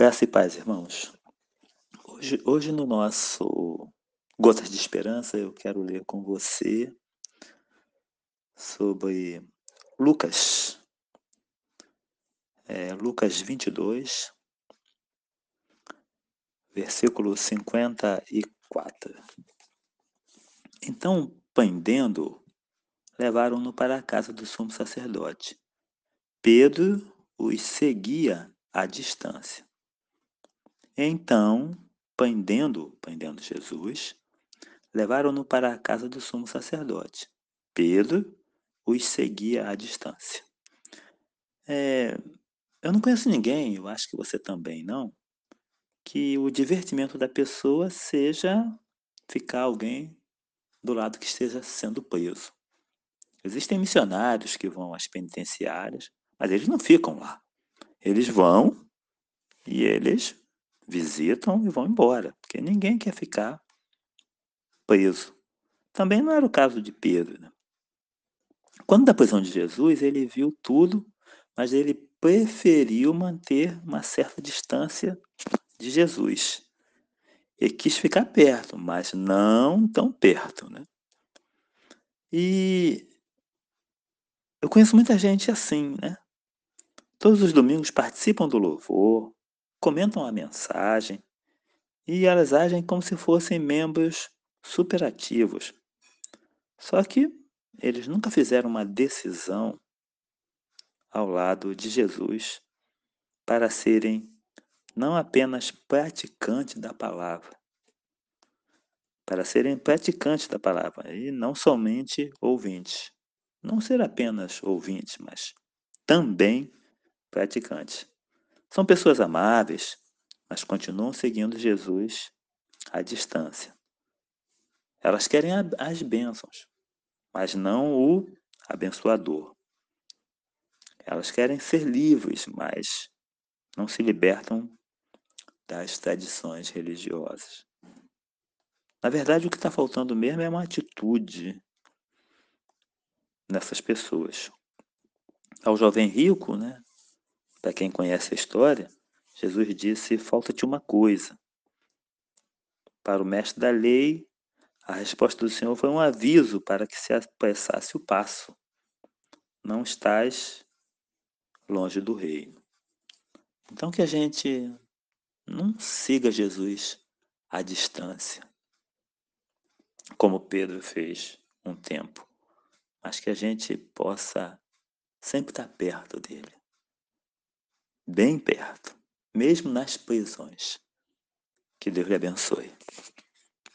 Graça e paz, irmãos. Hoje, hoje no nosso Gotas de Esperança, eu quero ler com você sobre Lucas. É, Lucas 22, versículo 54. Então, pendendo, levaram-no para a casa do sumo sacerdote. Pedro os seguia à distância. Então, pendendo, pendendo Jesus, levaram-no para a casa do sumo sacerdote. Pedro os seguia à distância. É, eu não conheço ninguém, eu acho que você também não, que o divertimento da pessoa seja ficar alguém do lado que esteja sendo preso. Existem missionários que vão às penitenciárias, mas eles não ficam lá. Eles vão e eles visitam e vão embora, porque ninguém quer ficar preso. Também não era o caso de Pedro. Né? Quando da prisão de Jesus, ele viu tudo, mas ele preferiu manter uma certa distância de Jesus. Ele quis ficar perto, mas não tão perto. Né? E eu conheço muita gente assim, né? Todos os domingos participam do louvor, comentam a mensagem e elas agem como se fossem membros superativos. Só que eles nunca fizeram uma decisão ao lado de Jesus para serem não apenas praticantes da palavra, para serem praticantes da palavra e não somente ouvintes. Não ser apenas ouvintes, mas também praticantes. São pessoas amáveis, mas continuam seguindo Jesus à distância. Elas querem as bênçãos, mas não o abençoador. Elas querem ser livres, mas não se libertam das tradições religiosas. Na verdade, o que está faltando mesmo é uma atitude nessas pessoas. Ao jovem rico, né, para quem conhece a história, Jesus disse: falta-te uma coisa. Para o mestre da lei, a resposta do Senhor foi um aviso para que se apressasse o passo. Não estás longe do reino. Então que a gente não siga Jesus à distância, como Pedro fez um tempo, mas que a gente possa sempre estar perto dele bem perto, mesmo nas prisões. Que Deus lhe abençoe.